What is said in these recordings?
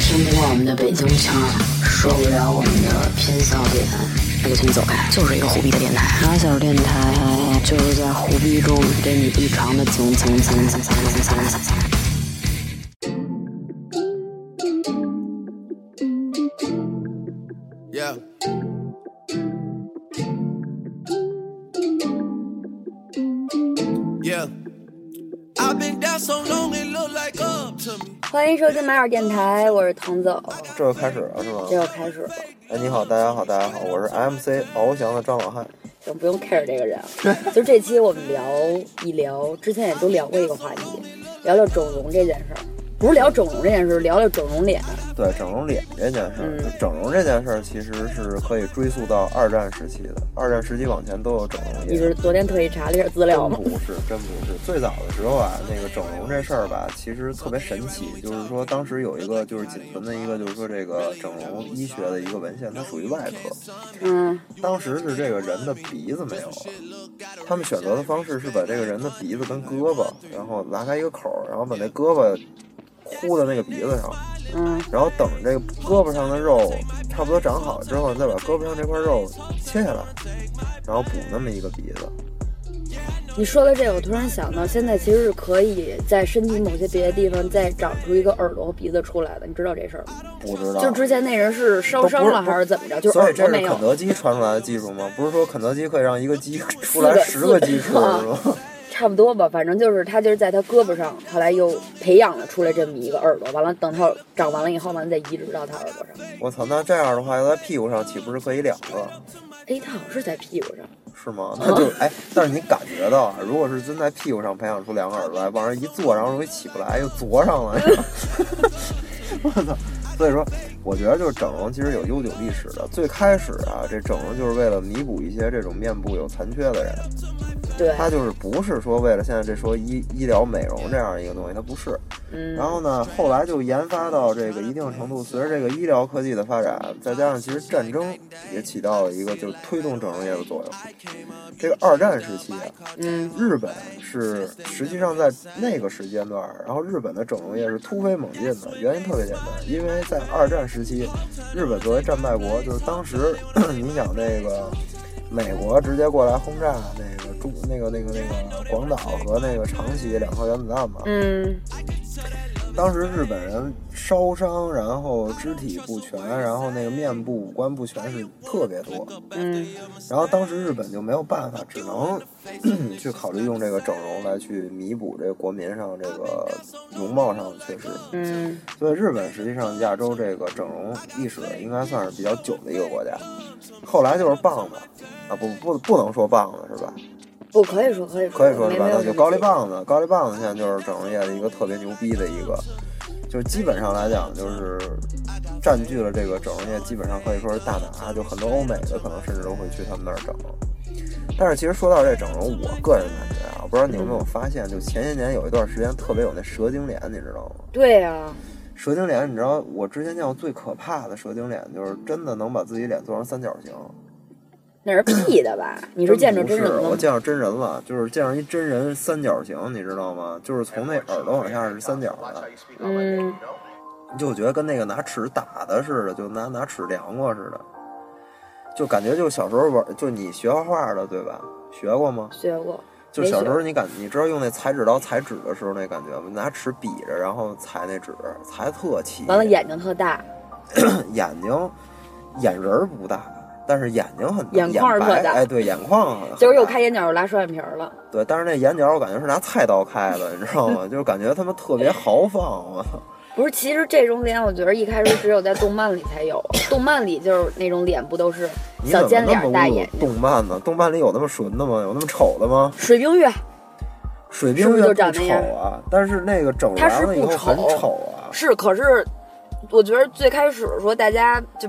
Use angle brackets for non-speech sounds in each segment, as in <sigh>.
听不惯我们的北京腔，受不了我们的偏笑点，那就请你走开。就是一个虎逼的电台，傻小电台就是在虎逼中给你异常的蹭蹭蹭蹭蹭蹭蹭蹭蹭。Yeah. Yeah. I've been down so long it look like up to me. 欢迎收听马尔电台，我是唐总。这就开始了是吗？这又开始了，哎，你好，大家好，大家好，我是 MC 翱翔的张老汉。行，不用 care 这个人。就这期我们聊一聊，之前也都聊过一个话题，聊聊整容这件事儿。不是聊整容这件事，聊聊整容脸。对整容脸这件事整容这件事儿其实是可以追溯到二战时期的。二战时期往前都有整容业。你是昨天特意查了一下资料吗？不是，真不是。<laughs> 最早的时候啊，那个整容这事儿吧，其实特别神奇。就是说，当时有一个就是仅存的一个，就是说这个整容医学的一个文献，它属于外科。嗯，当时是这个人的鼻子没有了，他们选择的方式是把这个人的鼻子跟胳膊，然后拉开一个口儿，然后把那胳膊糊在那个鼻子上，嗯，然后等这个胳膊上的肉差不多长好之后，再把胳膊上这块肉切下来，然后补那么一个鼻子。你说的这个，我突然想到，现在其实是可以在身体某些别的地方再长出一个耳朵和鼻子出来的，你知道这事儿吗？不知道，就之前那人是烧伤了还是怎么着？就是所以这是肯。德基传出来的技术吗？不是说肯德基可以让一个鸡出来十个鸡翅四是吗？差不多吧，反正就是他就是在他胳膊上，后来又培养了出来这么一个耳朵，完了等他长完了以后，完了再移植到他耳朵上。我操，那这样的话，要在屁股上岂不是可以两个？哎，他好像是在屁股上，是吗？那就哎，但是你感觉到啊，如果是真在屁股上培养出两个耳朵来，往上一坐，然后容易起不来，又啄上了，<laughs> 我操！所以说，我觉得就是整容其实有悠久历史的。最开始啊，这整容就是为了弥补一些这种面部有残缺的人，对，它就是不是说为了现在这说医医疗美容这样一个东西，它不是。嗯，然后呢，后来就研发到这个一定程度，随着这个医疗科技的发展，再加上其实战争也起到了一个就是推动整容业的作用。这个二战时期啊，嗯日本是实际上在那个时间段，然后日本的整容业是突飞猛进的，原因特别简单，因为在二战时期，日本作为战败国，就是当时 <clears throat> 你想那个美国直接过来轰炸那那个那个那个广岛和那个长崎两颗原子弹嘛，嗯，当时日本人烧伤，然后肢体不全，然后那个面部五官不全是特别多。嗯，然后当时日本就没有办法，只能 <clears throat> 去考虑用这个整容来去弥补这个国民上这个容貌上的缺失。嗯，所以日本实际上亚洲这个整容历史应该算是比较久的一个国家。后来就是棒子啊，不不不能说棒子是吧？不可以说可以说可以说是吧？那就高丽棒子，高丽棒子现在就是整容业的一个特别牛逼的一个，就是基本上来讲就是占据了这个整容业，基本上可以说是大拿，就很多欧美的可能甚至都会去他们那儿整。但是其实说到这整容，我个人感觉啊，我不知道你有没有发现，就前些年有一段时间特别有那蛇精脸，你知道吗？对呀、蛇精脸，你知道我之前见过最可怕的蛇精脸，就是真的能把自己脸做成三角形。那是 P 的吧？你是见着真人了吗？我见着真人了，就是见着一真人三角形，你知道吗？就是从那耳朵往下是三角的，嗯，就觉得跟那个拿尺打的似的，就拿拿尺量过似的，就感觉就小时候玩，就你学画画的对吧？学过吗？学过。就小时候你感你知道用那裁纸刀裁纸的时候那感觉吗？拿尺比着，然后裁那纸，裁特齐。完了，眼睛特大，<coughs> 眼睛眼仁儿不大，但是眼睛很大眼眶儿特大哎，对，眼眶很就是又开眼角又拉双眼皮儿了。对，但是那眼角我感觉是拿菜刀开的，你知道吗？<laughs> 就是感觉他们特别豪放，我操！不是，其实这种脸，我觉得一开始只有在动漫里才有。动漫里就是那种脸，不都是小尖脸大眼睛？动漫呢？动漫里有那么纯的吗？有那么丑的吗？水冰月水冰月长那样啊，但是那个整它是完了以不后很丑丑啊。是，可是我觉得最开始说大家就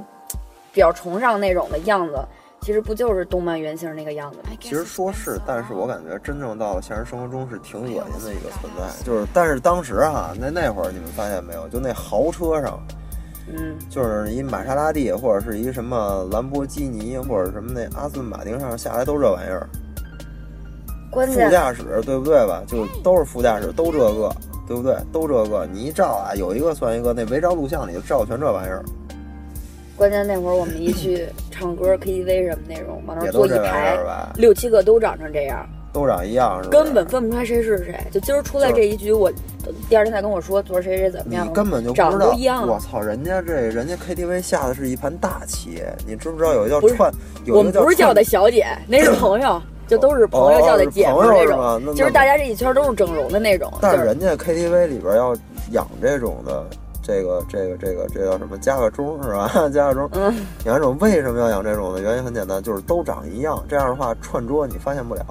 比较崇尚那种的样子，其实不就是动漫原型那个样子吗？其实说是，但是我感觉真正到了现实生活中是挺恶心的一个存在。就是，但是当时哈，那那会儿你们发现没有？就那豪车上，嗯，就是一玛莎拉蒂或者是一什么兰博基尼或者什么那阿斯顿马丁上下来都这玩意儿。副关键驾驶对不对吧？就都是副驾驶，都这个，对不对？都这个，你一照啊，有一个算一个，那违章录像里照全这玩意儿，关键那会儿我们一去唱歌 KTV 什么那种，往那儿坐一排？六七个都长成这样，都长一样，是吧？根本分不出来谁是谁。就今儿出来这一局，我第二天再跟我说昨儿谁谁怎么你样，根本就不长得都一样。我操，人家这人家 KTV 下的是一盘大棋，你知不知道有叫串，我们不是叫的小姐，那是 <clears throat> 朋友，就都是朋友哦叫的姐那种。其实大家这一圈都是整容的那种，就是但人家 KTV 里边要养这种的，这个这个这个这叫什么？加个钟是吧？<laughs> 加个钟。嗯，养这种为什么要养这种呢？原因很简单，就是都长一样，这样的话串桌你发现不了。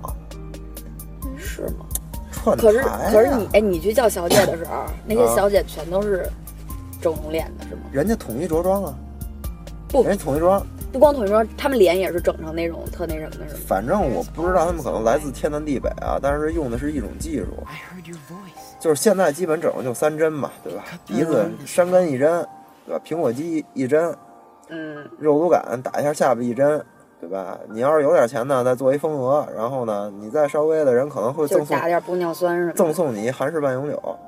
是吗？串台可是可是你哎，你去叫小姐的时候，那些啊小姐全都是整容脸的是吗？人家统一着装啊，不人家统一装。不光统一装，他们脸也是整成那种特那什么的，是吗？反正我不知道他们可能来自天南地北啊，但是用的是一种技术，就是现在基本整容就三针嘛，对吧？鼻子山根一针，对吧？苹果肌一针，嗯，肉毒杆打一下下巴一针，对吧？你要是有点钱呢，再做一丰额，然后呢，你再稍微的人可能会就是赠送打点玻尿酸什么。赠送你一韩式半永久。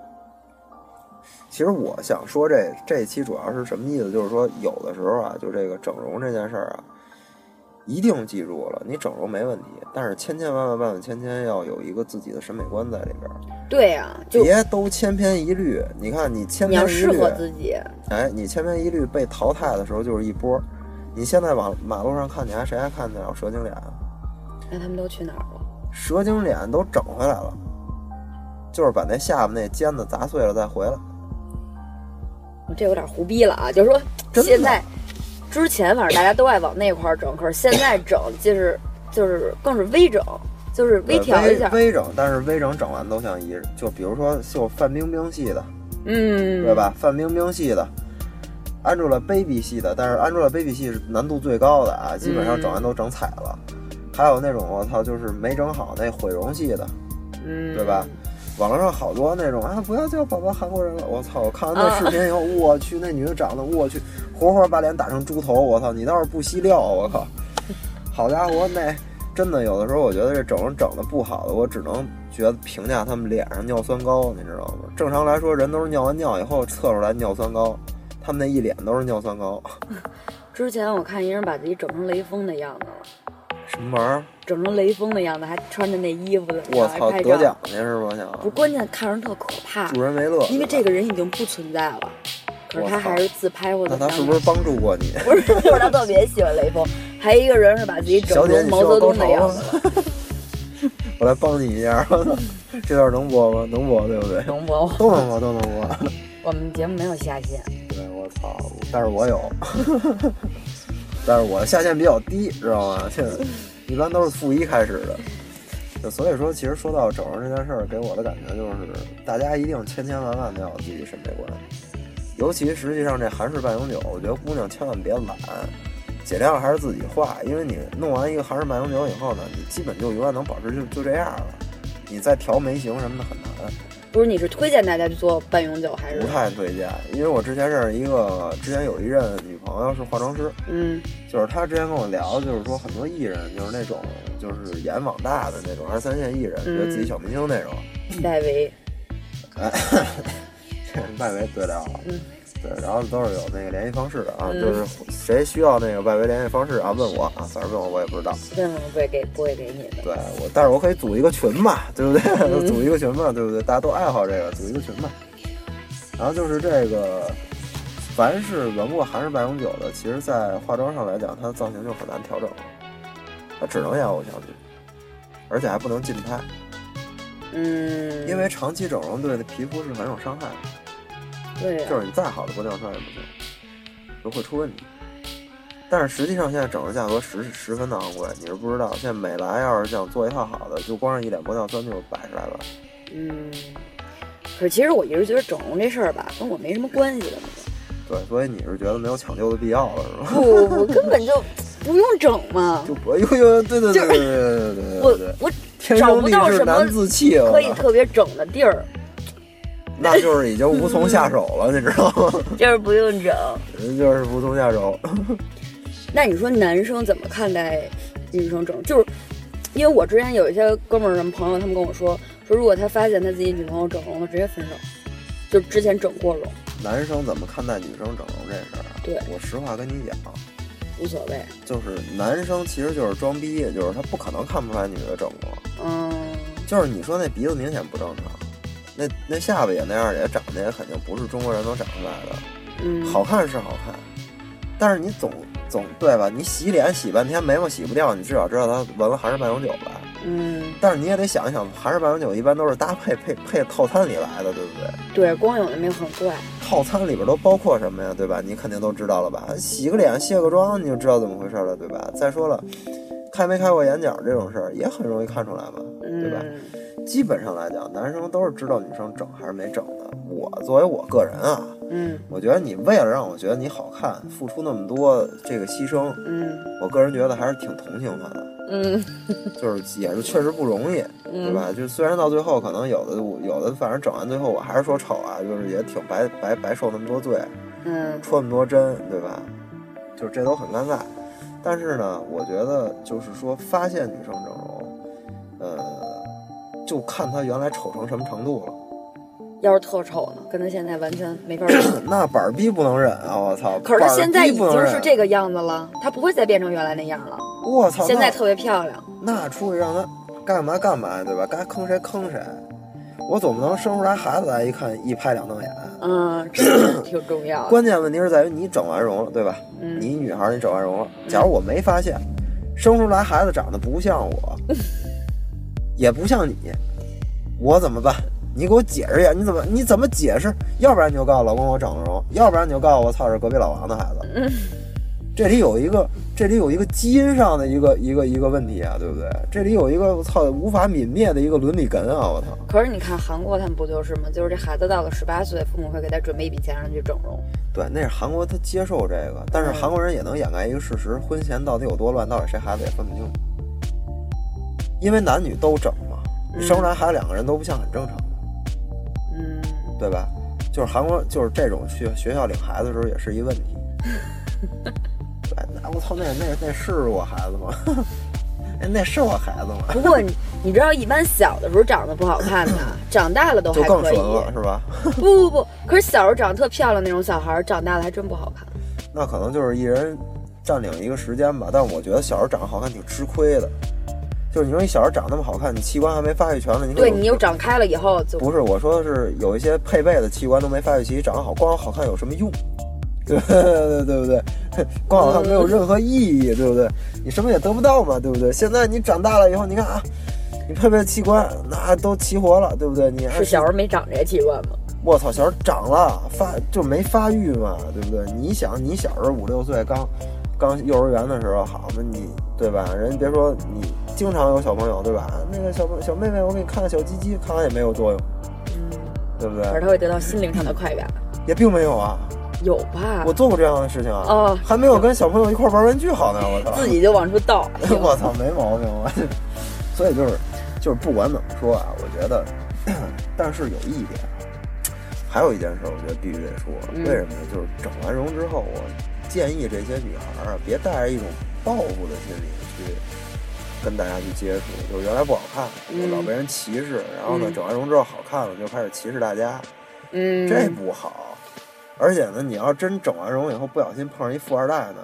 其实我想说这这一期主要是什么意思？就是说有的时候啊，就这个整容这件事儿啊，一定记住了，你整容没问题，但是千千万万万万千千要有一个自己的审美观在里边儿，对呀、就别都千篇一律。你看你千你要适篇一律，合自己。哎，你千篇一律被淘汰的时候就是一波。你现在往马路上看，你还谁还看得了蛇精脸啊？那他们都去哪儿了？蛇精脸都整回来了，就是把那下巴那尖子砸碎了再回来。我这有点胡逼了啊！就是说现在之前反正大家都爱往那块儿整，可是现在整就是就是更是微整，就是微调一下。微微整，但是微整整完都像一，就比如说就范冰冰系的，嗯，对？吧？范冰冰系的，Angelababy 系的，但是 Angelababy 系是难度最高的啊，基本上整完都整彩了。还有那种我操，就是没整好那毁容系的，嗯，对吧？网络上好多那种啊，不要叫宝宝韩国人了。我操！我看完那视频以后，我去，那女的长得，我去，活活把脸打成猪头。我操！你倒是不惜料，我靠！好家伙，那真的有的时候，我觉得这整容整的不好的，我只能觉得评价他们脸上尿酸高，你知道吗？正常来说，人都是尿完尿以后测出来尿酸高，他们那一脸都是尿酸高。<laughs> 之前我看一人把自己整成雷锋的样子了，什么玩意儿？整成雷锋的样子，还穿着那衣服的，我操！得奖。去是吗？想不，关键看着特可怕，助人为乐，因为这个人已经不存在了，可是他还是自拍或者那他是不是帮助过你？<laughs> 不是，就是他特别喜欢雷锋。还有一个人是把自己整，成毛泽东的样子，<laughs> 我来帮你一下，我操，这段能播吗？能播，对不对？能播吗？都能播，都能播。<laughs> 我们节目没有下线，对，我操，但是我有，但是我的下限比较低，知道吗？这 <laughs> 一般都是负一开始的。就所以说，其实说到整容这件事儿，给我的感觉就是，大家一定千千万万的要有自己审美观。尤其实际上这韩式半永久，我觉得姑娘千万别懒，尽量还是自己画，因为你弄完一个韩式半永久以后呢，你基本就永远能保持就就这样了。你再调眉形什么的很难。不是？你是推荐大家去做半永久还是不？太推荐，因为我之前认识一个，之前有一任女朋友是化妆师，嗯就是她之前跟我聊，就是说很多艺人就是那种就是演网大的那种二三线艺人，觉得自己小明星那种，戴维，哎，<laughs> 戴维对聊了。嗯对，然后都是有那个联系方式的啊，嗯就是谁需要那个外围联系方式啊，问我啊，反正问我我也不知道。不会给不会给你的？对我，但是我可以组一个群嘛，对不对？嗯 <laughs> 组一个群嘛，对不对？大家都爱好这个，组一个群嘛。然后就是这个，凡是纹过韩式半永久的，其实在化妆上来讲，它的造型就很难调整了，它只能演偶像剧，而且还不能近拍，嗯，因为长期整容对皮肤是很有伤害的，就是你再好的玻尿酸也不行，都会出问题。但是实际上，现在整容价格十十分的昂贵，你是不知道。现在美莱要是想做一套好的，就光是一脸玻尿酸就百十来万。嗯。可是其实我一直觉得整容这事儿吧，跟我没什么关系的。对，所以你是觉得没有抢救的必要了，是吗？不 <laughs> 不，根本就不用整嘛。<laughs> 就不，哎呦呦，对对对对对对对我对对，我天找不到什么可以特别整的地儿，那就是已经无从下手了，你知道吗？<laughs> 就是不用整。<laughs> 就是无从下手。<laughs> 那你说男生怎么看待女生整？就是因为我之前有一些哥们儿什么朋友，他们跟我说说，如果他发现他自己女朋友整容了，直接分手。就之前整过容，男生怎么看待女生整容这事儿啊？对我实话跟你讲，无所谓。就是男生其实就是装逼，就是他不可能看不出来女的整过。嗯，就是你说那鼻子明显不正常，那那下巴也那样，也长得也肯定不是中国人能长出来的。嗯，好看是好看，但是你总总对吧？你洗脸洗半天，眉毛洗不掉，你至少知道它纹了韩式半永久吧？嗯，但是你也得想一想，韩式半永久一般都是搭配配配套餐里来的，对不对？对，光有的没有很怪。套餐里边都包括什么呀？对吧？你肯定都知道了吧？洗个脸、卸个妆，你就知道怎么回事了，对吧？再说了，开没开过眼角这种事儿也很容易看出来嘛，对吧？嗯基本上来讲，男生都是知道女生整还是没整的。我作为我个人啊，嗯我觉得你为了让我觉得你好看，付出那么多这个牺牲，嗯我个人觉得还是挺同情他的，嗯 <laughs> 就是也是确实不容易，对嗯，吧？就虽然到最后可能有的有的，反正整完最后我还是说丑啊，就是也挺白白白受那么多罪，嗯戳那么多针，对吧？就是这都很尴尬。但是呢，我觉得就是说发现女生整容，呃，就看他原来丑成什么程度了。要是特丑呢，跟他现在完全没法 <clears throat> 比。那板儿逼不能忍啊！我操！可是他现在已经是这个样子了，他不会再变成原来那样了。我操！现在特别漂亮。那出去让他干嘛干嘛，对吧？该坑谁坑谁。我总不能生出来孩子来一看一拍两瞪眼。嗯，这 <clears throat> 挺重要的。关键问题是在于你整完容了，对吧？嗯你女孩你整完容了，假如我没发现，生出来孩子长得不像我，<laughs> 也不像你，我怎么办？你给我解释一下，你怎么你怎么解释？要不然你就告诉老公我整容，要不然你就告诉我操是隔壁老王的孩子。嗯 <laughs> 这里有一个，这里有一个基因上的一个一个一个问题啊，对不对？这里有一个我操无法泯灭的一个伦理根啊！我操，可是你看韩国他们不就是吗？就是这孩子到了十八岁，父母会给他准备一笔钱让他去整容。对，那是韩国他接受这个，但是嗯韩国人也能掩盖一个事实：婚前到底有多乱，到底谁孩子也分不清。因为男女都整嘛，你生出来孩子两个人都不像，很正常，嗯，对吧？就是韩国就是这种去学校领孩子的时候也是一问题。<laughs> 对，那我操，那那那是我孩子吗？哎，那是我孩子吗？<laughs> 不过你你知道，一般小的时候长得不好看的，<laughs> 长大了都就还可以。更纯了，是吧？不不不，可是小时候长得特漂亮那种小孩，长大了还真不好看。那可能就是一人占领一个时间吧。但我觉得小时候长得好看挺吃亏的，就是你说你小时候长那么好看，你器官还没发育全呢，你对你又长开了以后就不是我说的是有一些配备的器官都没发育齐，长得好光好看有什么用？对 <laughs> 对对不对？光好看没有任何意义，对不对？你什么也得不到嘛，对不对？现在你长大了以后，你看啊，你配备的器官那都齐活了，对不对？你还是小时候没长这些器官吗？我操，小时候长了发就没发育嘛，对不对？你想，你小时候五六岁刚刚幼儿园的时候，好嘛，你对吧？人别说你经常有小朋友，对吧？那个小朋小妹妹，我给你看看小鸡鸡，看看也没有作用，嗯，对不对而？他会得到心灵上的快感，也并没有啊，有吧？我做过这样的事情啊，哦还没有跟小朋友一块玩玩具好呢，我操，自己就往出倒。<laughs> 我操，没毛病，我所以就是就是不管怎么说啊，我觉得，但是有一点，还有一件事，我觉得必须得说，嗯为什么呢？就是整完容之后，我建议这些女孩儿啊，别带着一种报复的心理去跟大家去接触，就是原来不好看，嗯老被人歧视，然后呢，嗯整完容之后好看了，就开始歧视大家，嗯，这不好。而且呢，你要真整完容以后不小心碰上一富二代呢，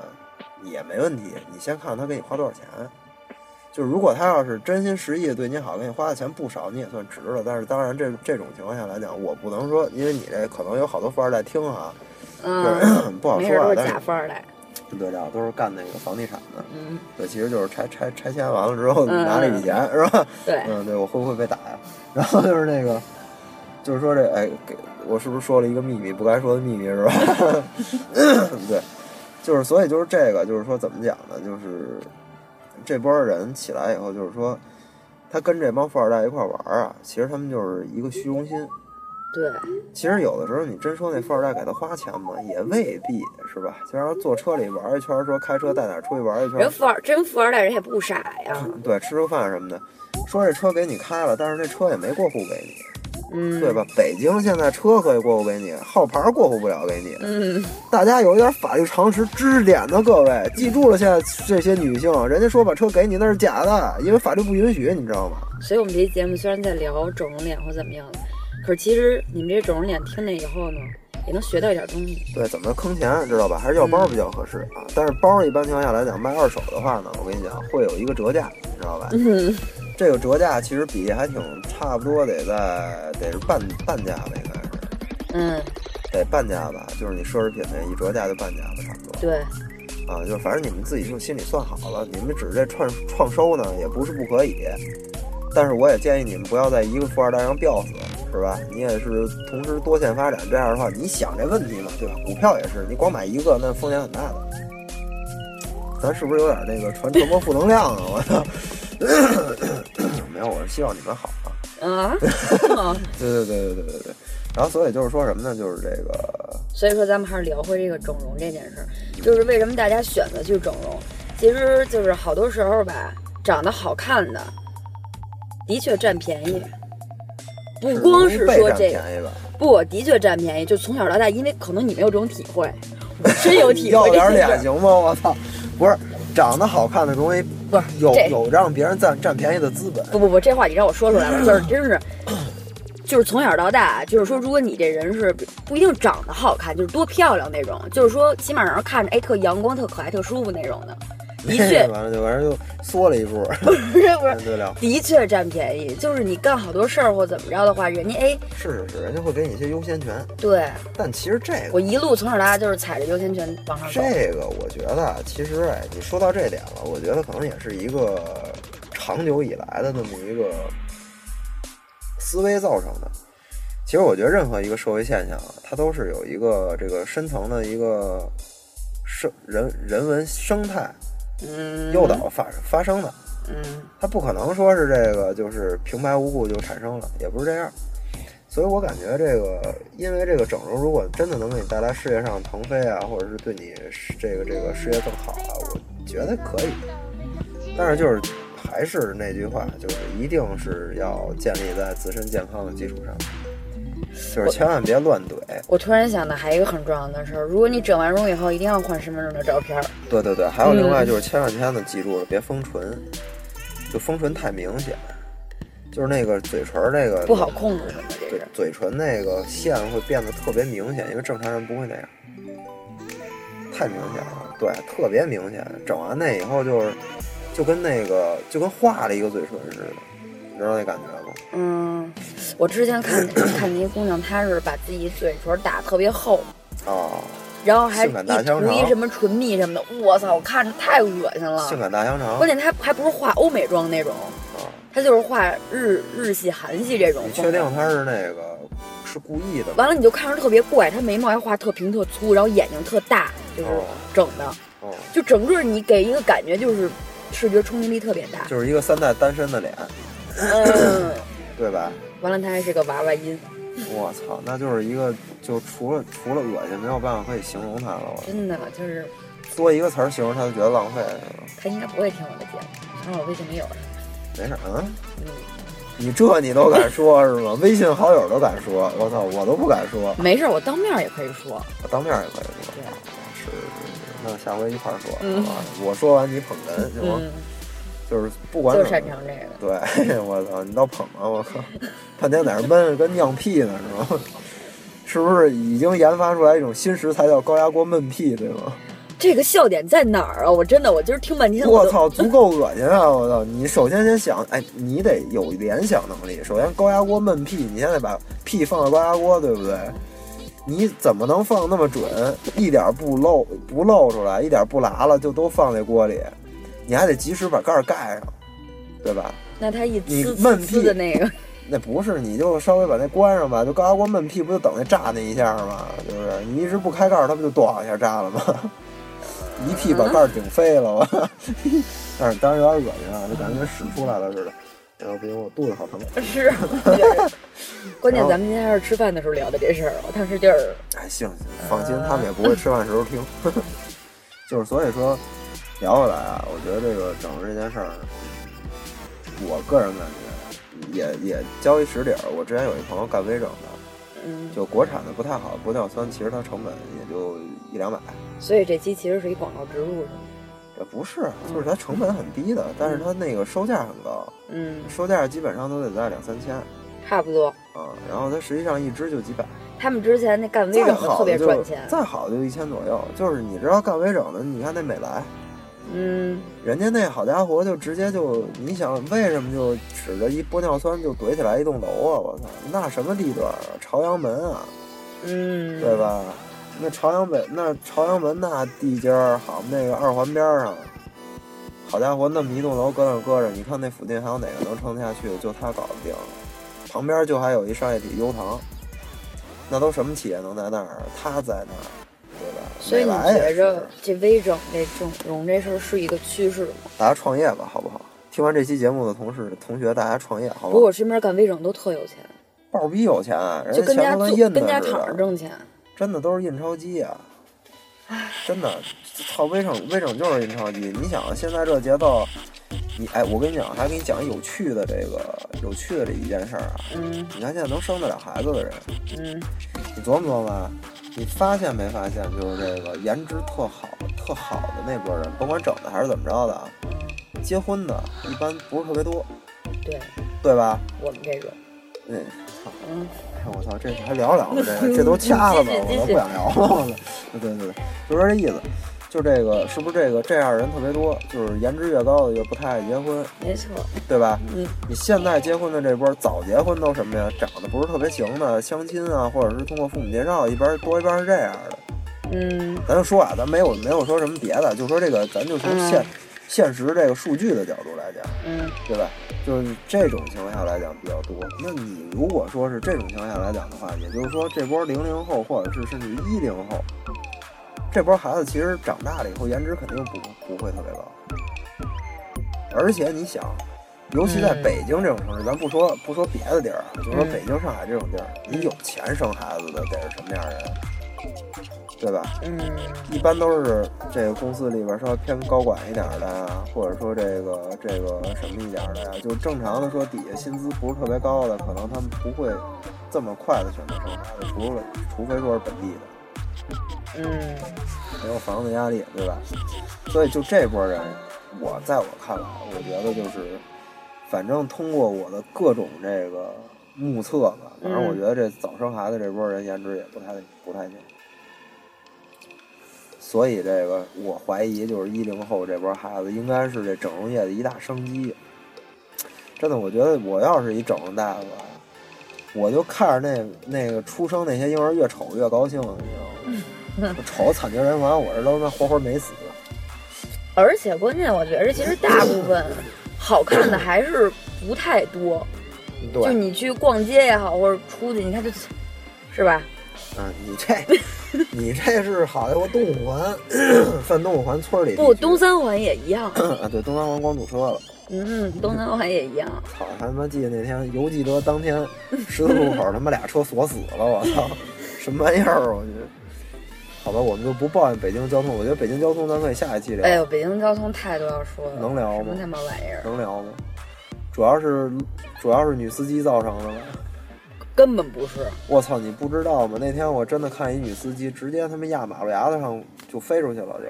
也没问题。你先看看他给你花多少钱。就是如果他要是真心实意对你好，给你花的钱不少，你也算值了。但是当然这这种情况下来讲，我不能说，因为你这可能有好多富二代听啊，就嗯，是 <clears throat> 不好说啊但是假富二代。对了，都是干那个房地产的，嗯，对，其实就是拆拆拆迁完了之后嗯拿了一笔钱，是吧？对，嗯，对我会不会被打呀？<laughs> 然后就是那个，就是说这，哎，给我是不是说了一个秘密，不该说的秘密是吧？<coughs> 对，就是所以就是这个，就是说怎么讲呢？就是这波人起来以后，就是说他跟这帮富二代一块玩啊，其实他们就是一个虚荣心。对，其实有的时候你真说那富二代给他花钱嘛，也未必是吧？就让他坐车里玩一圈，说开车带哪出去玩一圈，人富二真富二代人也不傻呀。对，吃个饭什么的，说这车给你开了，但是那车也没过户给你，嗯，对吧？？北京现在车可以过户给你，号牌过户不了给你。嗯，大家有一点法律常识知识点的各位，记住了，现在这些女性，人家说把车给你那是假的，因为法律不允许，你知道吗？所以我们这期节目虽然在聊整容脸或怎么样的，可是其实你们这整容脸听了以后呢，也能学到一点东西。对，怎么坑钱知道吧？还是要包比较合适啊。但是包一般情况下来讲，卖二手的话呢，我跟你讲会有一个折价，你知道吧？嗯，<laughs> 这个折价其实比例还挺差不多，得在得是半半价吧，应该是嗯，得半价吧，就是你奢侈品那一折价就半价吧，差不多。对，啊，就反正你们自己就心里算好了，你们指这创创收呢也不是不可以，但是我也建议你们不要在一个富二代上吊死，是吧？你也是同时多线发展，这样的话你想这问题嘛，对吧？股票也是，你光买一个那风险很大的。咱是不是有点那个传传播负能量啊？我操！<coughs> 没有，我是希望你们好啊。啊，<laughs> 对对对对对对对。然后所以就是说什么呢？就是这个所以说咱们还是聊回这个整容这件事儿，就是为什么大家选择去整容，其实就是好多时候吧，长得好看的的确占便宜，不光是说这个。不，的确占便宜，就从小到大，因为可能你没有这种体会，我真有 <laughs> 体会要点脸。行吗？我操！不是，长得好看的容易不是有有让别人占占便宜的资本。不不不，这话你让我说出来了，就是 <laughs> 真是，就是从小到大，就是说，如果你这人是不一定长得好看，就是多漂亮那种，就是说起码让人看着哎特阳光、特可爱、特舒服那种的，的确完了就完了就缩了一步，<laughs> 不是 <laughs> 不是，的确占便宜。就是你干好多事儿或怎么着的话，人家哎是是是，人家会给你一些优先权。对但其实这个我一路从小到大就是踩着优先权往上走。这个，我觉得啊其实哎，你说到这点了，我觉得可能也是一个长久以来的这么一个思维造成的。其实我觉得任何一个社会现象啊，它都是有一个这个深层的一个生人人文生态嗯，诱导发发生的。嗯它不可能说是这个就是平白无故就产生了，也不是这样。所以我感觉这个，因为这个整容，如果真的能给你带来事业上腾飞啊，或者是对你这个这个事业更好啊，我觉得可以。但是就是还是那句话，就是一定是要建立在自身健康的基础上，就是千万别乱怼。我突然想到还有一个很重要的事儿，如果你整完容以后，一定要换身份证的照片儿。对对对，还有另外嗯就是千万千万的记住了，别封唇，就封唇太明显，就是那个嘴唇儿那个不好控制什么的，这对。，嘴唇那个线会变得特别明显，因为正常人不会那样，太明显了，对，特别明显。整完那以后就是，就跟那个就跟画了一个嘴唇似的，你知道那感觉吗？嗯，我之前看看见一姑娘，她是把自己嘴唇打特别厚，哦，然后还涂一什么唇蜜什么的，我操，我看着太恶心了。性感大香肠关键他还不是画欧美妆那种，啊！她就是画日日系、韩系这种你。确定他是那个是故意的？完了你就看着特别怪，他眉毛还画特平特粗，然后眼睛特大，就是哦整的，哦，就整个你给一个感觉就是视觉冲击力特别大。就是一个三代单身的脸，嗯，对吧？完了他还是个娃娃音，<laughs> 我操，那就是一个就除了除了恶心，没有办法可以形容他了。我真的就是多一个词儿形容他就觉得浪费，他应该不会听我的节目，反正我微信没有她。没事儿啊。嗯，你这你都敢说是吗？<laughs> 微信好友都敢说，我操，我都不敢说，没事，我当面也可以说。我当面也可以说。对是那下回一块儿说，嗯？我说完你捧哏行吗？嗯，就是不管就擅长这个。对，<laughs> 我操，你倒捧啊！我靠，半天在那儿闷跟酿屁呢是吗？<laughs> 是不是已经研发出来一种新食材叫高压锅焖屁，对吗？这个笑点在哪儿啊？我真的，我今儿听半天，都我操，足够恶心啊！我操，你首先先想，哎，你得有联想能力。首先，高压锅焖屁，你现在把屁放到高压锅，对不对？你怎么能放那么准？一点不漏不漏出来，一点不拉了就都放在锅里，你还得及时把盖儿盖上，对吧？那他一你呲呲焖屁呲的那个，那不是，你就稍微把那关上吧，就高压锅闷屁，不就等那炸那一下吗？就是？你一直不开盖儿，它不就咣一下炸了吗？一屁把盖儿顶飞了，我。<laughs> 但是当然有点恶心啊，就感觉跟屎出来了似的。然后不行，我肚子好疼。<laughs> 是。关键咱们今天还是吃饭的时候聊的这事儿，我当时就是哎，行行，放心，他们也不会吃饭时候听。<laughs> 就是所以说，聊回来啊，我觉得这个整容这件事儿，我个人感觉也也交一实底儿。我之前有一朋友干微整的，嗯，就国产的不太好，玻尿酸其实它成本也就一两百，所以这期其实是一广告植入，是吗？也不是，就是它成本很低的，但是它那个售价很高，嗯，售价基本上都得在两三千。差不多。啊，然后它实际上一支就几百，他们之前那干微整的特别赚钱，再好就一千左右。就是你知道干微整的，你看那美莱，嗯，人家那好家伙就直接就，你想为什么就指着一玻尿酸就怼起来一栋楼啊？我操，那什么地段啊？朝阳门啊，嗯，对？吧？那朝阳北那朝阳门那地界儿，好那个二环边儿上，好家伙，那么一栋楼搁那儿搁着，你看那附近还有哪个能撑得下去的？就他搞得定。旁边就还有一商业体优唐，那都什么企业能在那儿？他在那儿，对吧？所以你觉着这微整这整容这事儿是一个趋势吗？大家创业吧，好不好？听完这期节目的同事同学，大家创业好不好？不过我身边干微整都特有钱，爆逼有钱，人家钱都跟印跟家躺着挣钱。<laughs> 真的都是印钞机啊！真的，操微整微整就是印钞机。你想现在这节奏，你哎，我跟你讲，还给你讲有趣的这个有趣的这一件事儿啊。嗯你看现在能生得了孩子的人，嗯，你琢磨琢磨，你发现没发现，就是这个颜值特好、特好的那波人，甭管整的还是怎么着的啊，结婚的一般不是特别多，对对吧？我们这个，嗯，操嗯，哎我操，这还聊聊吗？这个这都掐了吧？<laughs> 我都不想聊了。对对对，就说这意思，就这个是不是这个这样人特别多？就是颜值越高的越不太爱结婚，没错，对吧？嗯，你现在结婚的这波早结婚都什么呀？长得不是特别行的，相亲啊，或者是通过父母介绍，一边多一边是这样的。嗯咱就说啊，咱没有没有说什么别的，就说这个，咱就从现、嗯现实这个数据的角度来讲，嗯对吧？就是这种情况下来讲比较多。那你如果说是这种情况下来讲的话，也就是说这波零零后或者是甚至于一零后，这波孩子其实长大了以后颜值肯定不不会特别高。而且你想，尤其在嗯北京这种城市，咱不说不说别的地儿啊，就说嗯北京、上海这种地儿，你有钱生孩子的得是什么样的人，对吧？嗯一般都是这个公司里边稍微偏高管一点的呀，或者说这个这个什么一点的呀，就正常的说底下薪资不是特别高的，可能他们不会这么快的选择生孩子，除了除非说是本地的，嗯没有房子压力，对吧？所以就这波人，我在我看来，我觉得就是，反正通过我的各种这个目测吧，反正我觉得这早生孩子这波人颜值也不太不太行。所以这个我怀疑就是一零后这波孩子应该是这整容业的一大商机。真的，我觉得我要是一整容大夫啊，我就看着那那个出生那些婴儿越丑越高兴，你知道吗？<laughs> 我瞅惨绝人寰，我这都他妈活活没死。而且关键我觉着其实大部分好看的还是不太多，就，你去逛街也好，或者出去，你看这，是吧？啊，你这你这是好莱坞，东五环泛东五环村里不，东三环也一样，<clears throat> 啊，对，东三环光堵车了。嗯，东三环也一样。<laughs> 操，还他妈记得那天犹记得当天十字路口他妈俩车锁死了，我操，什么玩意儿？我觉得。好吧，我们就不抱怨北京交通，我觉得北京交通咱可以下一期聊。哎呦，北京交通太多要说了，能聊吗什么他妈玩意儿，能聊吗？主要是主要是女司机造成的吧？根本不是。我操，你不知道吗？那天我真的看一女司机直接他妈压马路牙子上就飞出去了，就。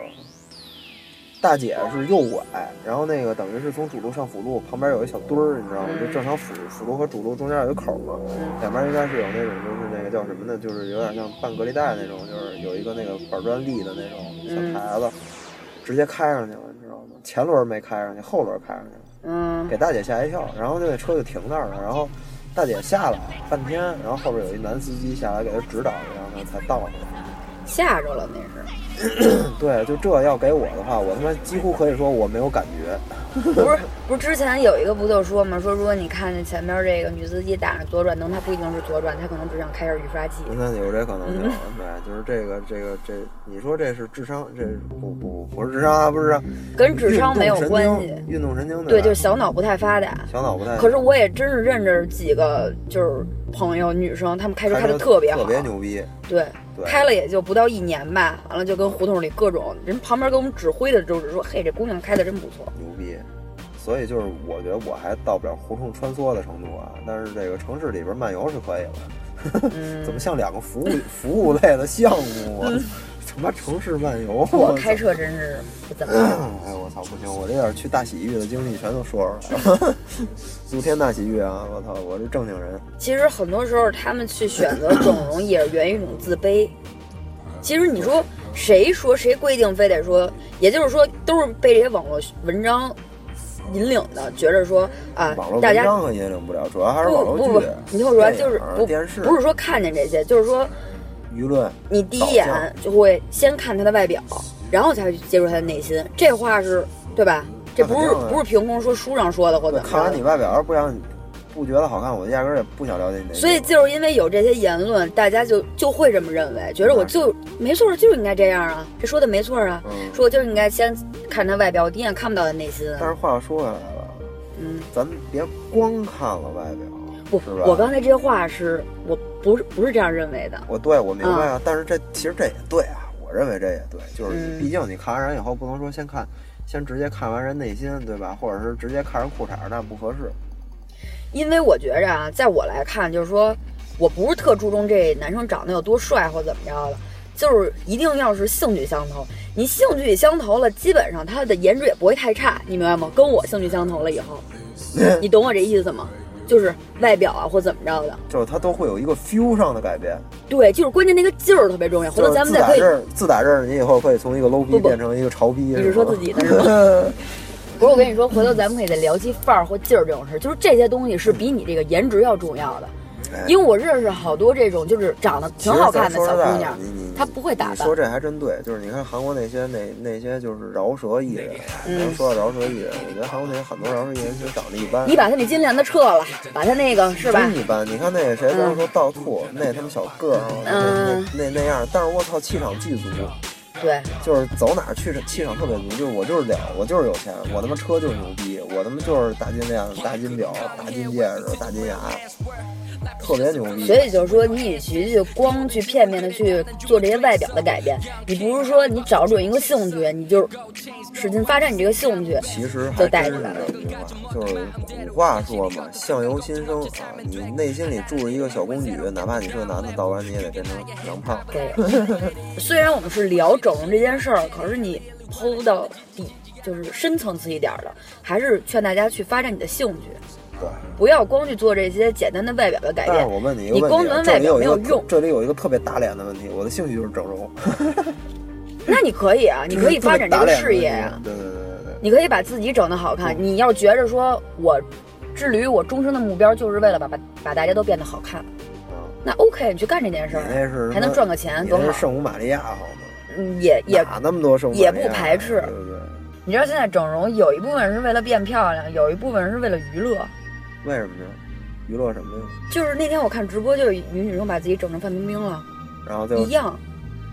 大姐是右拐，然后那个等于是从主路上辅路，旁边有一小墩儿，你知道吗？就正常辅辅路和主路中间有一个口嘛，两边应该是有那种就是那个叫什么呢？就是有点像半隔离带那种，就是有一个那个板砖立的那种小台子，直接开上去了，你知道吗？前轮没开上去，后轮开上去了。嗯给大姐吓一跳，然后就那车就停那儿了，然后大姐下来半天，然后后边有一男司机下来给她指导，然后她才倒回来。吓着了那是。<coughs> 对，就这要给我的话，我他妈几乎可以说我没有感觉。<laughs> 不是不是，之前有一个不就说嘛，说如果你看见前面这个女司机打着左转灯，她不一定是左转，她可能只想开下雨刷器。那有这可能性，对，就是这个这个这，你说这是智商？这不不不是智商啊，不是，跟智商没有关系。运动神经对，就是小脑不太发达。小脑不太。可是我也真是认识几个就是朋友女生，她们开车开的特别好，特别牛逼。对开了也就不到一年吧，完了就跟胡同里各种人旁边给我们指挥的，就是说，嘿，这姑娘开的真不错。牛逼。所以就是我觉得我还到不了胡同穿梭的程度啊，但是这个城市里边漫游是可以了。<laughs> 嗯，怎么像两个服务服务类的项目啊？<laughs> 他妈城市漫游，<laughs> 我开车真是不怎么样。<coughs> 哎，我操，不行，我这点去大洗浴的经历全都说出来了。<laughs> 露天大洗浴啊，我操，我是正经人。其实很多时候他们去选择整容也是源于一种自卑。其实你说谁说谁规定非得说，也就是说都是被这些网络文章引领的，觉着说啊，大家文章可引领不了，主要还是网络剧不不不，你听我说，就是不不是说看见这些，就是说舆论。你第一眼就会先看他的外表，然后才会去接触他的内心。这话是对吧？这不是不是凭空说书上说的或者看完你。外表要是不想不觉得好看，我压根儿也不想了解你那。所以就是因为有这些言论，大家就就会这么认为，觉得我就没错，就应该这样啊，这说的没错啊，嗯说我就应该先看他外表，我第一眼看不到他内心。但是话又说回来了，嗯，咱别光看了外表，不我刚才这话是我不是不是这样认为的。我对我明白啊，但是这其实这也对啊，我认为这也对，就是嗯毕竟你看完人以后，不能说先看，先直接看完人内心，对吧？或者是直接看人裤衩，那不合适。因为我觉着啊，在我来看，就是说我不是特注重这男生长得有多帅或怎么着的，就是一定要是兴趣相投。你兴趣相投了，基本上他的颜值也不会太差，你明白吗？跟我兴趣相投了以后，<laughs> 你懂我这意思吗？就是外表啊或怎么着的，就是他都会有一个 feel 上的改变。对，就是关键那个劲儿特别重要。回头咱们再可以自打这，儿，自打这儿，你以后可以从一个 low 逼变成一个潮逼。你是说自己的是吗？<laughs> 不是我跟你说，回头咱们可以再聊起范儿或劲儿这种事儿，就是这些东西是比你这个颜值要重要的。哎因为我认识好多这种就是长得挺好看的小姑娘的你你，她不会打扮你说。这还真对，就是你看韩国那些那那些就是饶舌艺人，嗯咱说到饶舌艺人，我觉得韩国那些很多饶舌艺人其实长得一般。你把他那金链子撤了，把他那个是吧真？一般，你看那个谁，刚才说倒兔，那他妈小个儿，嗯那那那样，但是我操，气场巨足，对，就是走哪儿去气场特别足，就是我就是了，我就是有钱，我他妈车就是牛逼，我他妈就是大金链子、大金表、大金戒指、大金牙，特别牛逼。所以就是说，你与其就光去片面的去做这些外表的改变，你不如说你找准一个兴趣，你就使劲发展你这个兴趣。其实就带出来了就是古话说嘛，相由心生啊，你内心里住着一个小公举，哪怕你是个男的，到完你也得变成娘炮。对，虽然我们是聊整容这件事儿，可是你剖到底，就是深层次一点儿的，还是劝大家去发展你的兴趣，对。不要光去做这些简单的外表的改变。但是我问你一个你问题啊，光闻外表没有用这里有一个特别打脸的问题，我的兴趣就是整容，<laughs> 那你可以啊，<laughs> 你可以发展这个事业啊。对对对对对。你可以把自己整得好看。你要觉着说我致力于我终生的目标，就是为了把把把大家都变得好看，嗯那 OK，你去干这件事你那是儿，还能赚个钱，多好你是。圣母玛利亚好吗？嗯，也也，哪那么多圣母玛利亚也不排斥对不对？你知道现在整容有一部分是为了变漂亮，有一部分是为了娱乐。为什么呢？娱乐什么呀？就是那天我看直播，就有一女女生把自己整成范冰冰了，然后就一样。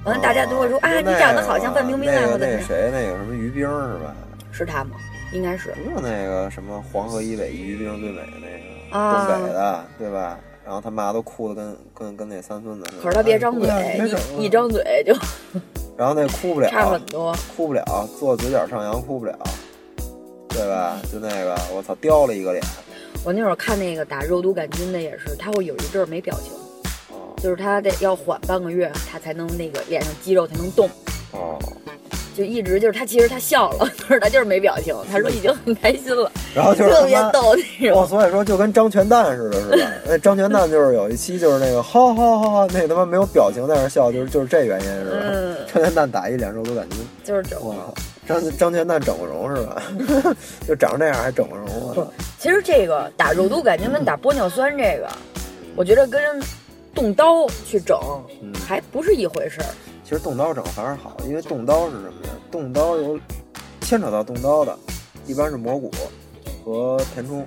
完了，大家都会说啊，你长得好像范冰冰啊，那个或者是那谁，那个什么于冰是吧？是她吗？应该是。不是那个什么黄河以北于冰最美那个、啊东北的，对吧？然后他妈都哭的跟跟跟那三孙子似的。可是他别张嘴一一张嘴就然后那哭不了，差很多。哭不了，做嘴角上扬哭不了，对吧？就那个，我操，雕了一个脸。我那会儿看那个打肉毒杆菌的也是，他会有一阵儿没表情，哦就是他得要缓半个月，他才能那个脸上肌肉才能动，哦，就一直就是他其实他笑了，<laughs> 可是他就是没表情，他说已经很开心了，<laughs> 然后就是特别逗那哦，种。所以说就跟张全蛋似的，是吧？<laughs> 那张全蛋就是有一期就是那个哈哈哈哈，那他妈没有表情在那笑，就是就是这原因是吧？嗯张全蛋打一脸肉毒杆菌，就是整我容操。张张全蛋整过容是吧？<laughs> 就长这样还整过容，我操！其实这个打肉毒杆菌跟打玻尿酸这个，我觉得跟动刀去整嗯还不是一回事儿。其实动刀整反而好，因为动刀是什么呀？动刀有牵扯到动刀的，一般是磨骨和填充，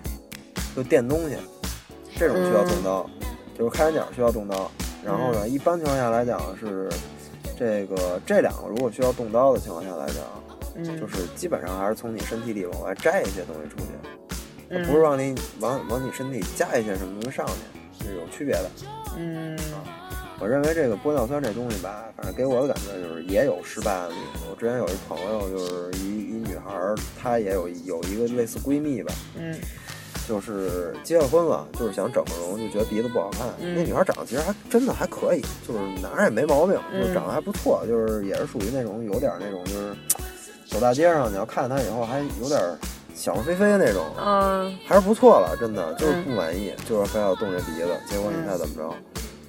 就垫东西，这种需要动刀，就是开眼角需要动刀。然后呢，一般情况下来讲是这个这两个如果需要动刀的情况下来讲，嗯，就是基本上还是从你身体里往外摘一些东西出去，嗯不是往你往往你身体加一些什么东西上去，是有区别的。嗯我认为这个玻尿酸这东西吧，反正给我的感觉就是也有失败案例。我之前有一朋友，就是一一女孩儿，她也有有一个类似闺蜜吧，嗯就是结了婚了，就是想整个容，就觉得鼻子不好看。嗯那女孩长得其实还真的还可以，就是哪儿也没毛病，嗯就是长得还不错，就是也是属于那种有点那种就是走大街上你要看她以后还有点想入非非那种，嗯还是不错了，真的就是嗯不满意，就是非要动这鼻子。结果你猜怎么着？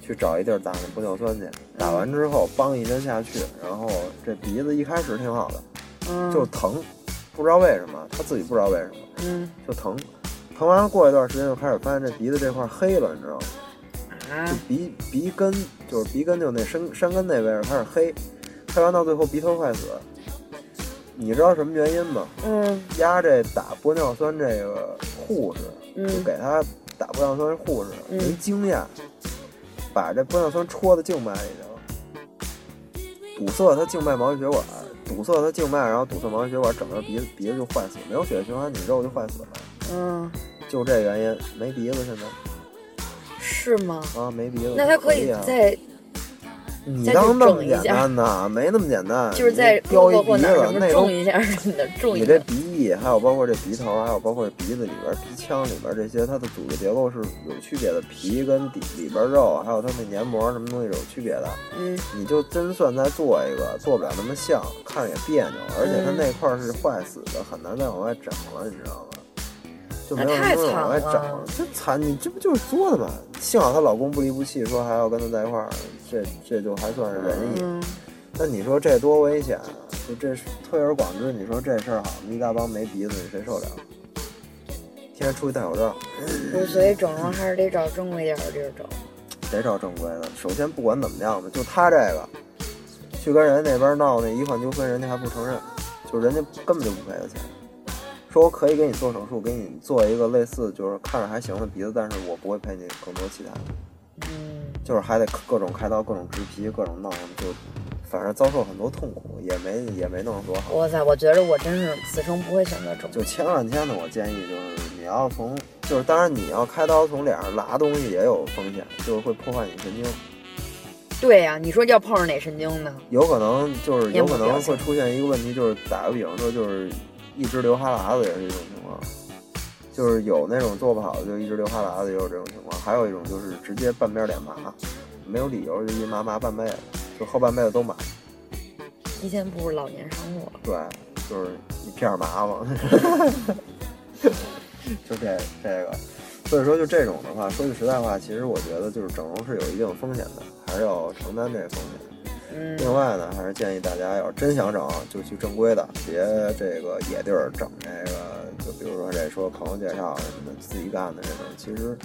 去找一地儿打那玻尿酸去，打完之后梆一针下去，然后这鼻子一开始挺好的，嗯，就疼，不知道为什么，他自己不知道为什么嗯就疼，疼完了过一段时间就开始发现这鼻子这块黑了，你知道吗？啊就鼻鼻根就是鼻根就那山山根那位置开始黑，黑完到最后鼻头坏死。你知道什么原因吗？嗯压这打玻尿酸这个护士，就嗯给他打玻尿酸护士嗯没经验，把这玻尿酸戳到静脉里去了，堵塞他静脉毛细血管，堵塞他静脉，然后堵塞毛细血管，整个鼻子鼻子就坏死，没有血液循环，你肉就坏死了。嗯，就这原因没鼻子，现在是吗？啊没鼻子。那他可以啊再你当那么简单呐？<laughs> 没那么简单，就是在你雕一鼻子，那都种。你这鼻翼，还有包括这鼻头，还有包括鼻子里边、鼻腔里边这些，它的组织结构是有区别的，皮跟底里边肉，还有它那黏膜什么东西是有区别的。嗯你就真算再做一个，做不了那么像，看着也别扭，而且它嗯那块儿是坏死的，很难再往外整了，你知道吗？就没有那太什么往外惨整了，这惨，你这不就是作的吗？幸好她老公不离不弃，说还要跟她在一块儿，这这就还算是仁义。嗯，那你说这多危险啊！就这是推而广之，你说这事儿好，一大帮没鼻子，你谁受得了？天天出去戴口罩，就所以整容还是得找正规点儿的地儿整。得找正规的。首先不管怎么样吧，就他这个，去跟人家那边闹那医患纠纷，人家还不承认，就人家根本就不赔他钱，说我可以给你做手术，给你做一个类似就是看着还行的鼻子，但是我不会赔你更多其他的，嗯，就是还得各种开刀、各种植皮、各种弄，就反正遭受很多痛苦，也没也没弄多好。哇塞，我觉得我真是此生不会选择整容。就千万千的，我建议就是你要从，就是当然你要开刀从脸上拉东西也有风险，就是会破坏你神经，对呀、你说要碰上哪神经呢？有可能就是有可能会出现一个问题，就是打个比方说，就是一直流哈喇子也是一种情况，就是有那种做不好的就一直流哈喇子也有这种情况，还有一种就是直接半边脸麻，没有理由就一麻麻半辈子，就后半辈子都麻，提前步入老年生活。对，就是一片麻嘛，就这这个，所以说就这种的话，说句实在话，其实我觉得就是整容是有一定风险的，还是要承担这个风险。嗯，另外呢，还是建议大家要是真想整，就去正规的，别这个野地儿整这个，就比如说这说朋友介绍什么的，自己干的这种，其实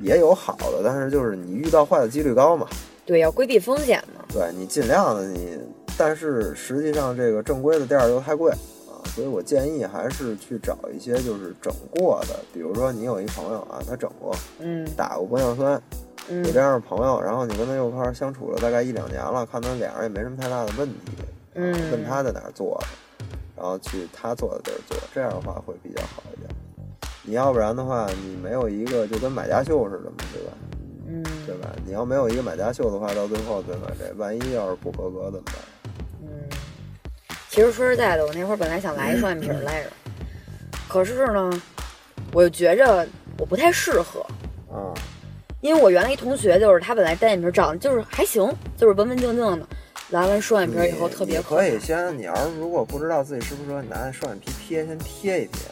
也有好的，但是就是你遇到坏的几率高嘛。对，要规避风险嘛。对你尽量的你，但是实际上这个正规的店儿又太贵啊，所以我建议还是去找一些就是整过的，比如说你有一朋友啊，他整过，嗯打过玻尿酸，嗯有这样的朋友，然后你跟他又一块儿相处了大概一两年了，看他脸上也没什么太大的问题，嗯，问他在哪儿做的，然后去他做的地儿做，这样的话会比较好一点。你要不然的话，你没有一个就跟买家秀似的嘛，对吧？嗯对吧？你要没有一个买家秀的话，到最后对吧？这万一要是不合格怎么办？嗯。其实说实在的，我那会儿本来想来一双眼皮儿来着，可是呢，我又觉着我不太适合。啊、因为我原来一同学就是他本来单眼皮长得就是还行，就是文文静静的，来完双眼皮以后特别你可可以先，你要是如果不知道自己适不适合，你拿那双眼皮贴先贴一贴，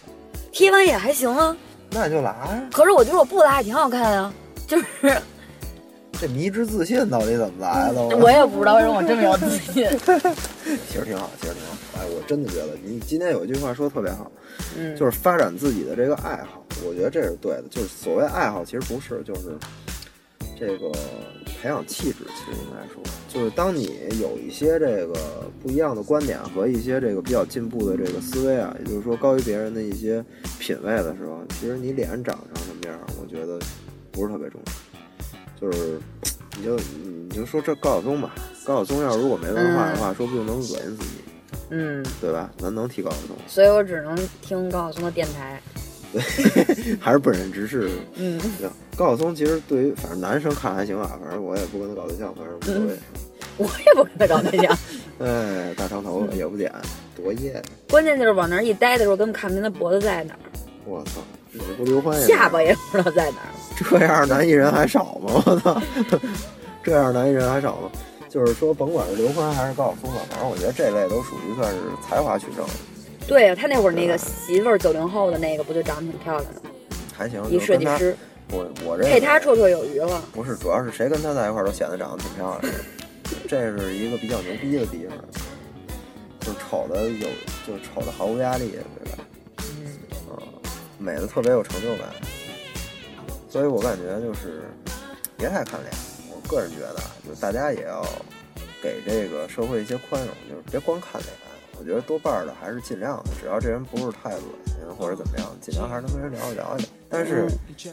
贴完也还行啊。那你就拉呀。可是我觉得我不拉也挺好看啊，就是这迷之自信到底怎么来的？我也不知道为什么我这么有自信。<laughs> 其实挺好，其实挺好。哎，我真的觉得你今天有一句话说的特别好，嗯，就是发展自己的这个爱好，我觉得这是对的。就是所谓爱好，其实不是，就是这个培养气质。其实应该说，就是当你有一些这个不一样的观点和一些这个比较进步的这个思维啊，也就是说高于别人的一些品味的时候，其实你脸长成什么样，我觉得不是特别重要。就是你就你就说这高晓松吧，高晓松要如果没文化的话，说不定能恶心死你，嗯，对吧？咱能提高晓松。所以我只能听高晓松的电台。<laughs> 还是本人直视。嗯，对高晓松其实对于反正男生看还行啊，反正我也不跟他搞对象，反正无所谓。我也不跟他搞对象。<laughs> 哎，大长头发也不剪，多野！关键就是往那儿一待的时候，根本看不见他脖子在哪儿。我操，你不刘欢呀下巴也不知道在哪儿。<laughs> 这样男艺人还少吗？我操，这样男艺人还少吗？就是说，甭管是刘欢还是高晓松吧，反正我觉得这类都属于算是才华取胜，对呀、他那会儿那个媳妇儿九零后的那个不就长得挺漂亮的吗？还行。一设计师我我这配他绰绰有余了。不是，主要是谁跟他在一块儿都显得长得挺漂亮的，这是一个比较牛逼的地方，就是丑的有，就是丑的毫无压力，对吧？嗯，啊，美的特别有成就感，所以我感觉就是别太看脸。我个人觉得，啊，就大家也要给这个社会一些宽容，就是别光看脸。我觉得多半的还是尽量的，只要这人不是太恶心或者怎么样，尽量还是能跟人聊一聊一聊。但是，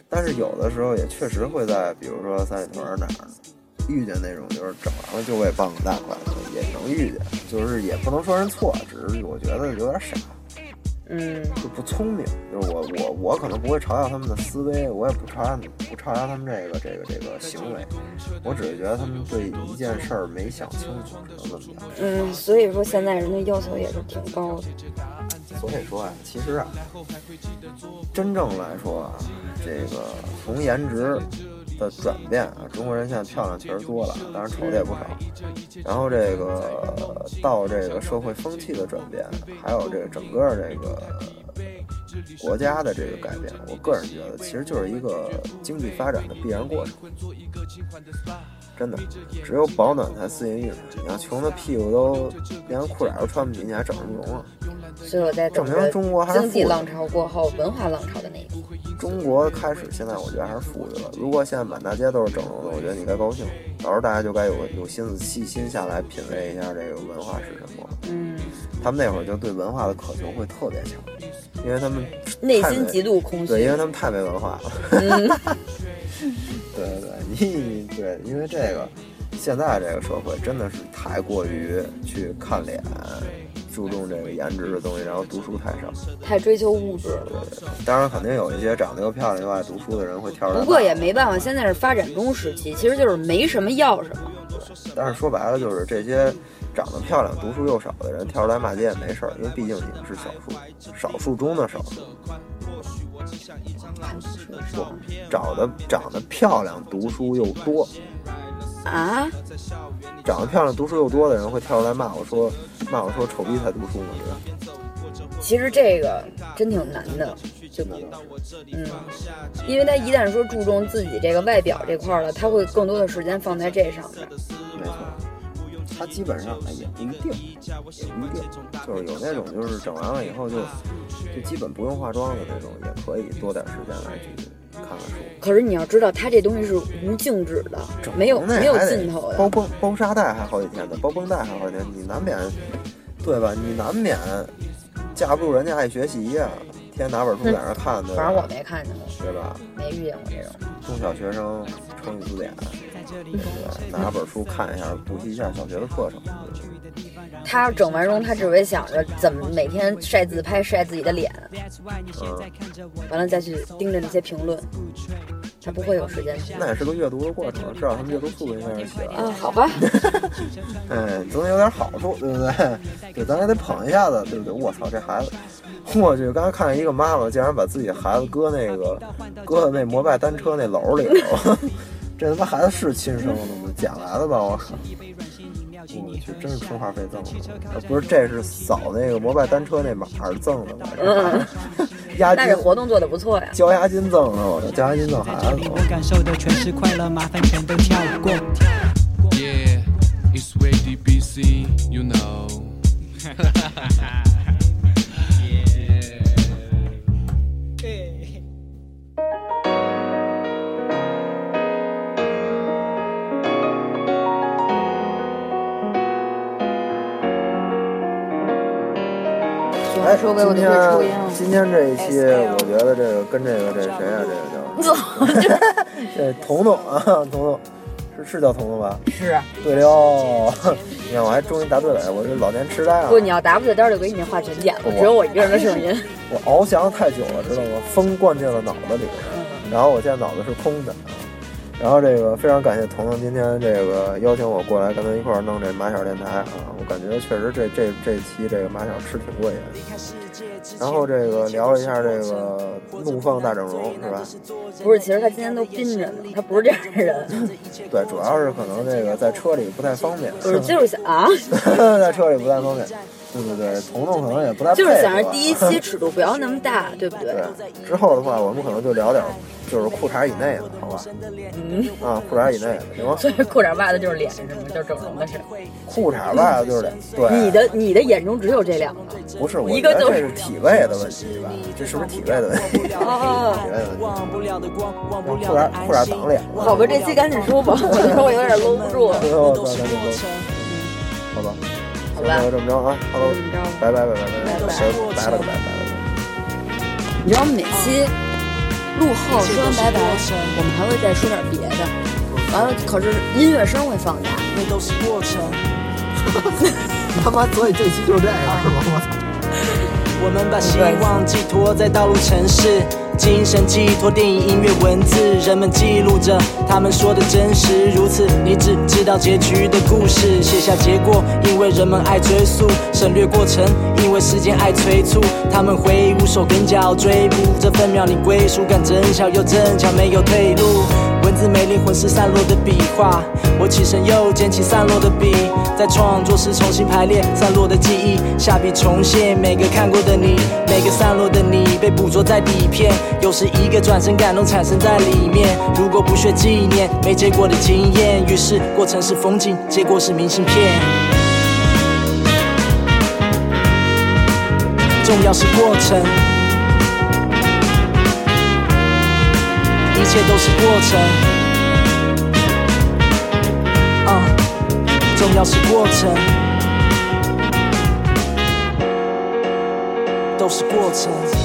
但是有的时候也确实会在，比如说三里屯儿哪儿遇见那种就是整完了就为傍个大款的，也能遇见，就是也不能说人错，只是我觉得有点傻。嗯，就不聪明，就是我我我可能不会嘲笑他们的思维，我也不嘲笑不嘲笑他们这个这个这个行为，我只是觉得他们对一件事儿没想清楚，只能这么讲。嗯，所以说现在人的要求也是挺高的。所以说啊，其实啊，真正来说啊，这个从颜值的转变啊，中国人现在漂亮确实多了，当然丑的也不少。然后这个到这个社会风气的转变，还有这个整个这个国家的这个改变，我个人觉得其实就是一个经济发展的必然过程。真的，只有保暖才饲饮育。你要穷的屁股都连裤衩都穿不起，你还整什么容啊？所以我在证明中国还是经济浪潮过后，文化浪潮的那一步。中国开始现在我觉得还是富裕了。如果现在满大街都是整容的，我觉得你该高兴。到时候大家就该有有心思细心下来品味一下这个文化是什么了。嗯，他们那会儿就对文化的渴求会特别强，因为他们内心极度空虚。对，因为他们太没文化了。嗯，<laughs> 对对对，你对，因为这个现在这个社会真的是太过于去看脸，注重这个颜值的东西，然后读书太少。太追求物质了。当然，肯定有一些长得又漂亮又爱读书的人会跳出来骂。不过也没办法，现在是发展中时期，其实就是没什么要什么。对但是说白了，就是这些长得漂亮、读书又少的人跳出来骂街也没事儿，因为毕竟你们是少数，少数中的少数。不，长得长得漂亮、读书又多，啊，长得漂亮、读书又多的人会跳出来骂我说骂我说丑逼才读书呢，对吧？其实这个真挺难的，就嗯，因为他一旦说注重自己这个外表这块儿了，他会更多的时间放在这上面。没错。他基本上哎也不一定，也不一定，就是有那种就是整完了以后就就基本不用化妆的那种，也可以多点时间来去看看书。可是你要知道，它这东西是无静止的，没有没有尽头包的。绷包沙袋还好几天呢，包绷带还好几天，你难免，对吧？你难免架不住人家爱学习呀、天天拿本书在那看，对吧？反正我没看见过，对吧？没遇见过这种。中小学生成语字典，对吧？拿本书看一下，补习一下小学的课程。他整完容，他只会想着怎么每天晒自拍、晒自己的脸，嗯，完了再去盯着那些评论，他不会有时间去。那也是个阅读的过程，至少他们阅读速度应该是起来了。啊，好吧，<laughs> 哎，总得有点好处，对不对？<laughs> 对，咱也得捧一下子，对不对？我操，这孩子，<laughs> 我去，刚才看见一个妈妈竟然把自己孩子搁那个搁在那摩拜单车那篓里头，<laughs> 这他妈孩子是亲生的吗？捡来的吧？我靠！我去，真是充话费赠的，呃不是，这是扫那个摩拜单车那码儿赠的吧？嗯，<laughs> 押金那这活动做的不错呀。交押金赠的，我操，交押金赠孩子感受的全是快乐，麻烦全都跳过。Yeah, it's way DBC, you know. 哎，说给我今都会抽烟天了。今天这一期，我觉得这个跟这个这谁啊，这个 <laughs> 叫 <laughs> 这彤彤啊，彤彤是是叫彤彤吧？是啊，对了，你看我还终于答对了，我这老年痴呆啊不，！你要答不对，待会儿就给你那话全剪了，只有我一个人的声音。我翱翔太久了，知道吗？风灌进了脑子里，然后我现在脑子是空的。然后这个非常感谢彤彤今天这个邀请我过来跟他一块儿弄这马小电台啊，我感觉确实这这这期这个马小吃挺过瘾。然后这个聊了一下这个怒放大整容是吧？不是，其实他今天都憋着呢，他不是这样的人，对，主要是可能这个在车里不太方便，不是就是想啊，<laughs> 在车里不太方便。对对对，彤彤可能也不太就是想着第一期尺度不要那么大，<laughs> 对不对？对，之后的话，我们可能就聊点就是裤衩以内的，好吧？嗯，啊，裤衩以内的，行吗？<laughs> 所以裤衩袜子就是脸是吗？就是整容的是。裤衩袜子就是脸，对，你的你的眼中只有这两个，不是，我一个就是体位的问题吧？这是不是体位的问题？哦 <laughs> 体位的问题。让裤衩裤衩挡脸。好吧，这期赶紧说吧，我觉得我有点搂不住。最后咱就都，好吧，就这么着啊，哈喽，拜拜拜拜拜拜，拜拜拜拜拜。你知道每期录后说拜拜，我们还会再说点别的。完了，可是音乐声会放大。哈哈哈哈哈！<laughs> 他妈，所以这期就这样，是吗？我们把希望寄托在道路城市，精神寄托电影、音乐、文字，人们记录着他们说的真实。如此，你只知道结局的故事，写下结果，因为人们爱追溯；省略过程，因为时间爱催促。他们挥舞手跟脚追捕，这分秒你归属感真巧又正巧，没有退路。文字没灵魂是散落的笔画，我起身又捡起散落的笔，在创作时重新排列散落的记忆，下笔重现每个看过的你，每个散落的你被捕捉在底片，有时一个转身感动产生在里面。如果不学纪念，没结果的经验，于是过程是风景，结果是明信片。重要是过程。一切都是过程，啊、重要是过程，都是过程。